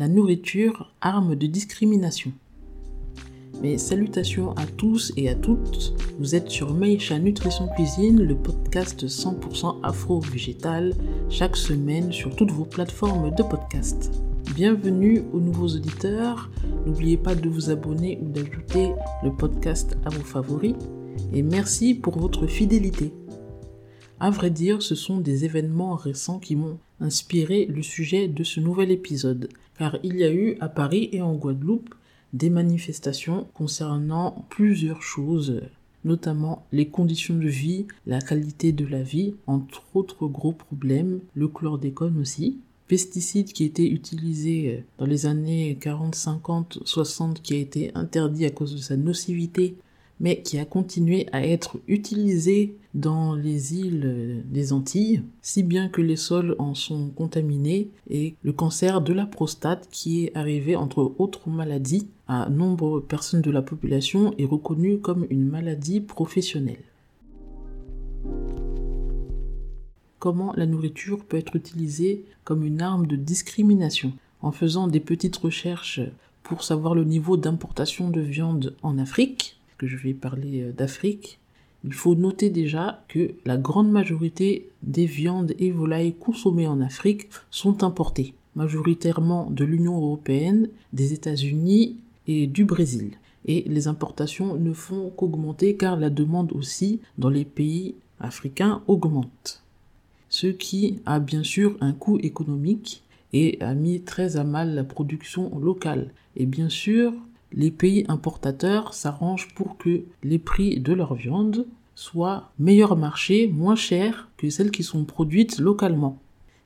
La nourriture, arme de discrimination. Mes salutations à tous et à toutes. Vous êtes sur Maïcha Nutrition Cuisine, le podcast 100% afro-végétal, chaque semaine sur toutes vos plateformes de podcast. Bienvenue aux nouveaux auditeurs. N'oubliez pas de vous abonner ou d'ajouter le podcast à vos favoris. Et merci pour votre fidélité. À vrai dire, ce sont des événements récents qui m'ont inspiré le sujet de ce nouvel épisode, car il y a eu à Paris et en Guadeloupe des manifestations concernant plusieurs choses, notamment les conditions de vie, la qualité de la vie, entre autres gros problèmes, le chlordécone aussi, pesticides qui étaient utilisés dans les années 40, 50, 60 qui a été interdit à cause de sa nocivité mais qui a continué à être utilisé dans les îles des Antilles, si bien que les sols en sont contaminés, et le cancer de la prostate qui est arrivé entre autres maladies à nombreuses personnes de la population est reconnu comme une maladie professionnelle. Comment la nourriture peut être utilisée comme une arme de discrimination? En faisant des petites recherches pour savoir le niveau d'importation de viande en Afrique, que je vais parler euh, d'Afrique, il faut noter déjà que la grande majorité des viandes et volailles consommées en Afrique sont importées, majoritairement de l'Union européenne, des États-Unis et du Brésil. Et les importations ne font qu'augmenter car la demande aussi dans les pays africains augmente. Ce qui a bien sûr un coût économique et a mis très à mal la production locale. Et bien sûr, les pays importateurs s'arrangent pour que les prix de leur viande soient meilleur marché, moins chers que celles qui sont produites localement.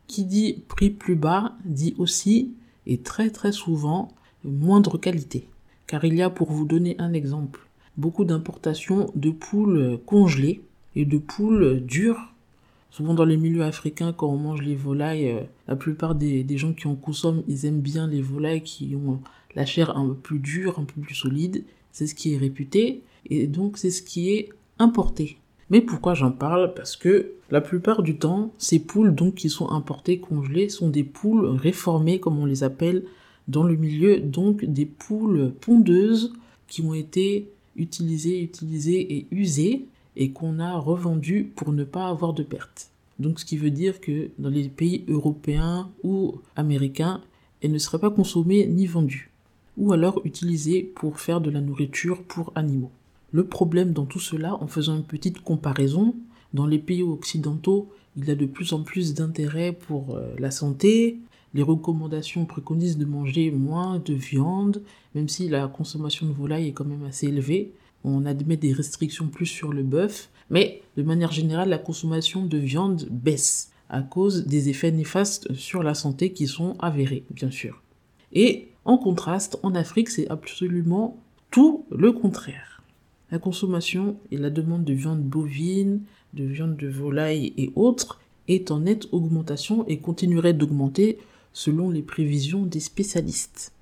Qui dit prix plus bas dit aussi, et très très souvent, moindre qualité. Car il y a, pour vous donner un exemple, beaucoup d'importations de poules congelées et de poules dures Souvent dans les milieux africains, quand on mange les volailles, euh, la plupart des, gens qui en consomment, ils aiment bien les volailles qui ont la chair un peu plus dure, un peu plus solide. C'est ce qui est réputé et donc c'est ce qui est importé. Mais pourquoi j'en parle? Parce que la plupart du temps, ces poules donc qui sont importées, congelées, sont des poules réformées comme on les appelle dans le milieu, donc des poules pondeuses qui ont été utilisées, utilisées et usées et qu'on a revendu pour ne pas avoir de pertes. Donc ce qui veut dire que dans les pays européens ou américains, elles ne seraient pas consommées ni vendues, ou alors utilisées pour faire de la nourriture pour animaux. Le problème dans tout cela, en faisant une petite comparaison, dans les pays occidentaux, il y a de plus en plus d'intérêt pour euh, la santé. Les recommandations préconisent de manger moins de viande, même si la consommation de volaille est quand même assez élevée on admet des restrictions plus sur le bœuf, mais de manière générale, la consommation de viande baisse à cause des effets néfastes sur la santé qui sont avérés, bien sûr. Et en contraste, en Afrique, c'est absolument tout le contraire. La consommation et la demande de viande bovine, de viande de volaille et autres est en nette augmentation et continuerait d'augmenter selon les prévisions des spécialistes.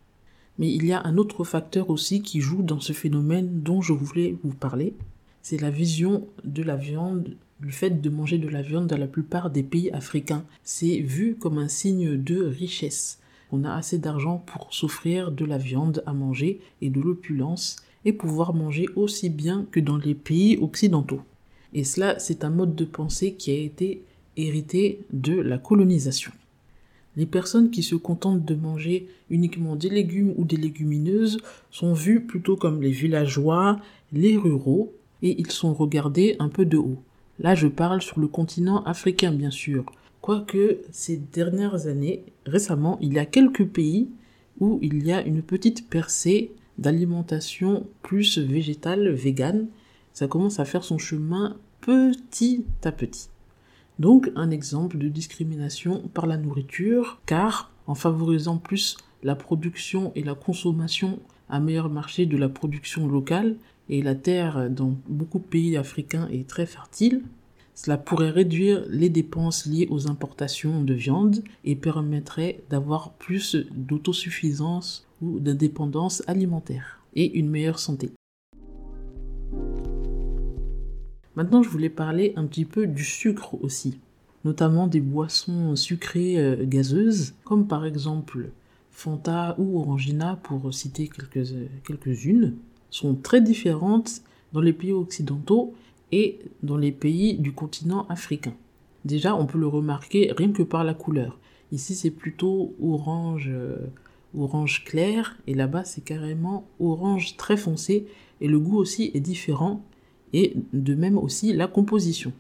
Mais il y a un autre facteur aussi qui joue dans ce phénomène dont je voulais vous parler. C'est la vision de la viande, le fait de manger de la viande dans la plupart des pays africains. C'est vu comme un signe de richesse. On a assez d'argent pour s'offrir de la viande à manger et de l'opulence et pouvoir manger aussi bien que dans les pays occidentaux. Et cela, c'est un mode de pensée qui a été hérité de la colonisation. Les personnes qui se contentent de manger uniquement des légumes ou des légumineuses sont vues plutôt comme les villageois, les ruraux, et ils sont regardés un peu de haut. Là, je parle sur le continent africain, bien sûr. Quoique ces dernières années, récemment, il y a quelques pays où il y a une petite percée d'alimentation plus végétale, végane. Ça commence à faire son chemin petit à petit. Donc un exemple de discrimination par la nourriture, car en favorisant plus la production et la consommation à meilleur marché de la production locale, et la terre dans beaucoup de pays africains est très fertile, cela pourrait réduire les dépenses liées aux importations de viande et permettrait d'avoir plus d'autosuffisance ou d'indépendance alimentaire et une meilleure santé. Maintenant, je voulais parler un petit peu du sucre aussi, notamment des boissons sucrées euh, gazeuses, comme par exemple Fanta ou Orangina, pour citer quelques, quelques-unes, sont très différentes dans les pays occidentaux et dans les pays du continent africain. Déjà, on peut le remarquer rien que par la couleur. Ici, c'est plutôt orange, euh, orange clair, et là-bas, c'est carrément orange très foncé, et le goût aussi est différent, et de même aussi la composition.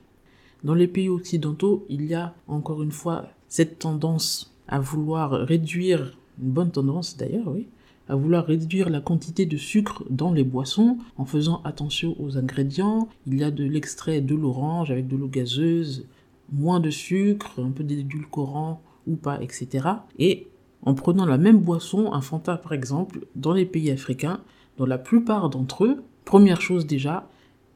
Dans les pays occidentaux, il y a encore une fois cette tendance à vouloir réduire, une bonne tendance d'ailleurs, oui, à vouloir réduire la quantité de sucre dans les boissons en faisant attention aux ingrédients. Il y a de l'extrait de l'orange avec de l'eau gazeuse, moins de sucre, un peu d'édulcorant ou pas, etc. Et en prenant la même boisson, un Fanta par exemple, dans les pays africains, dans la plupart d'entre eux, première chose déjà,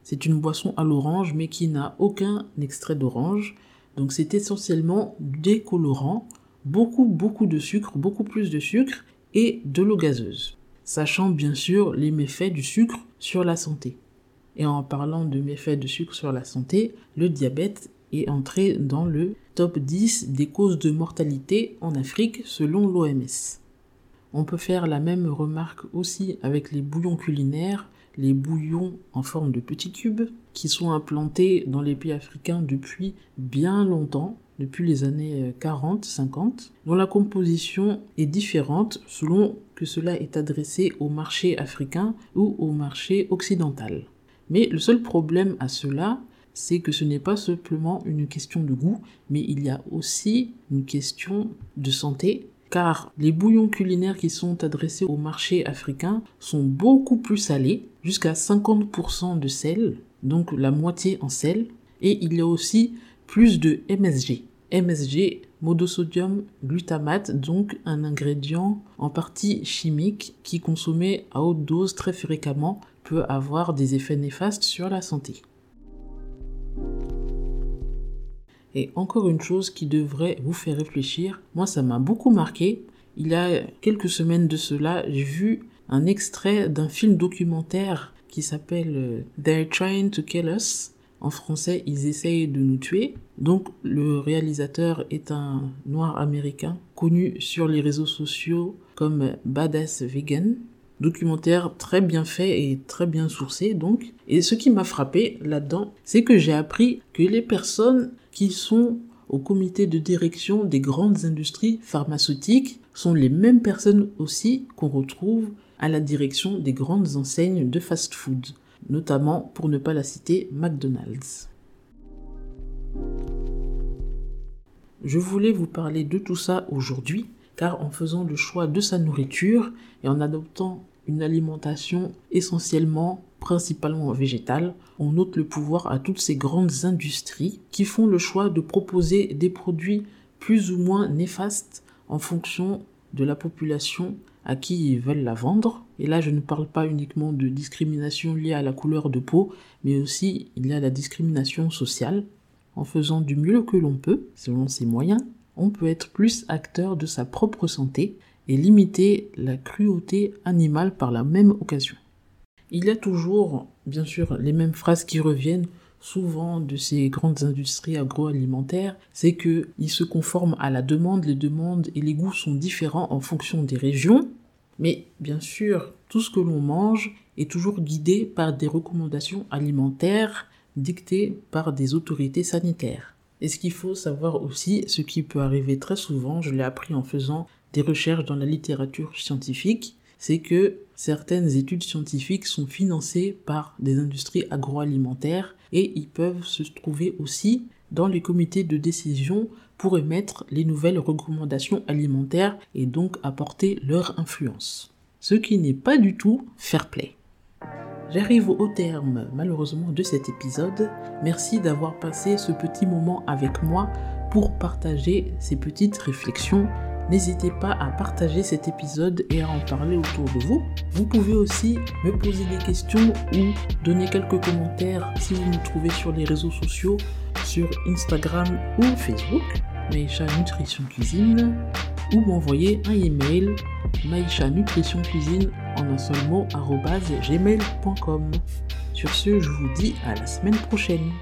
c'est une boisson à l'orange mais qui n'a aucun extrait d'orange. Donc c'est essentiellement des colorants, beaucoup beaucoup de sucre, beaucoup plus de sucre et de l'eau gazeuse, sachant bien sûr les méfaits du sucre sur la santé. Et en parlant de méfaits de sucre sur la santé, le diabète est entré dans le top 10 des causes de mortalité en Afrique selon l'OMS. On peut faire la même remarque aussi avec les bouillons culinaires, les bouillons en forme de petits cubes, qui sont implantés dans les pays africains depuis bien longtemps depuis les années 40-50, euh, dont la composition est différente selon que cela est adressé au marché africain ou au marché occidental. Mais le seul problème à cela, c'est que ce n'est pas simplement une question de goût, mais il y a aussi une question de santé, car les bouillons culinaires qui sont adressés au marché africain sont beaucoup plus salés, jusqu'à 50% de sel, donc la moitié en sel, et il y a aussi plus de MSG. MSG, monosodium glutamate, donc un ingrédient en partie chimique qui consommé à haute dose très fréquemment peut avoir des effets néfastes sur la santé. Et encore une chose qui devrait vous faire réfléchir, moi ça m'a beaucoup marqué. Il y a quelques semaines de cela, j'ai vu un extrait d'un film documentaire qui s'appelle euh, They're Trying to Kill Us en français, ils essayent de nous tuer. Donc le réalisateur est un noir américain connu sur les réseaux sociaux comme Badass Vegan. Documentaire très bien fait et très bien sourcé donc. Et ce qui m'a frappé là-dedans, c'est que j'ai appris que les personnes qui sont au comité de direction des grandes industries pharmaceutiques sont les mêmes personnes aussi qu'on retrouve à la direction des grandes enseignes de fast-food notamment pour ne pas la citer McDonald's. Je voulais vous parler de tout ça aujourd'hui car en faisant le choix de sa nourriture et en adoptant une alimentation essentiellement, principalement végétale, on ôte le pouvoir à toutes ces grandes industries qui font le choix de proposer des produits plus ou moins néfastes en fonction de la population à qui ils veulent la vendre. Et là, je ne parle pas uniquement de discrimination liée à la couleur de peau, mais aussi il y a la discrimination sociale. En faisant du mieux que l'on peut, selon ses moyens, on peut être plus acteur de sa propre santé et limiter la cruauté animale par la même occasion. Il y a toujours, bien sûr, les mêmes phrases qui reviennent souvent de ces grandes industries agroalimentaires, c'est qu'ils se conforment à la demande, les demandes et les goûts sont différents en fonction des régions, mais bien sûr, tout ce que l'on mange est toujours guidé par des recommandations alimentaires dictées par des autorités sanitaires. Et ce qu'il faut savoir aussi, ce qui peut arriver très souvent, je l'ai appris en faisant des recherches dans la littérature scientifique, c'est que certaines études scientifiques sont financées par des industries agroalimentaires et ils peuvent se trouver aussi dans les comités de décision pour émettre les nouvelles recommandations alimentaires et donc apporter leur influence. Ce qui n'est pas du tout fair play. J'arrive au terme malheureusement de cet épisode. Merci d'avoir passé ce petit moment avec moi pour partager ces petites réflexions N'hésitez pas à partager cet épisode et à en parler autour de vous. Vous pouvez aussi me poser des questions ou donner quelques commentaires si vous me trouvez sur les réseaux sociaux, sur Instagram ou Facebook, Maïcha Nutrition Cuisine, ou m'envoyer un email Maïcha Nutrition Cuisine en un seul mot gmail.com. Sur ce, je vous dis à la semaine prochaine.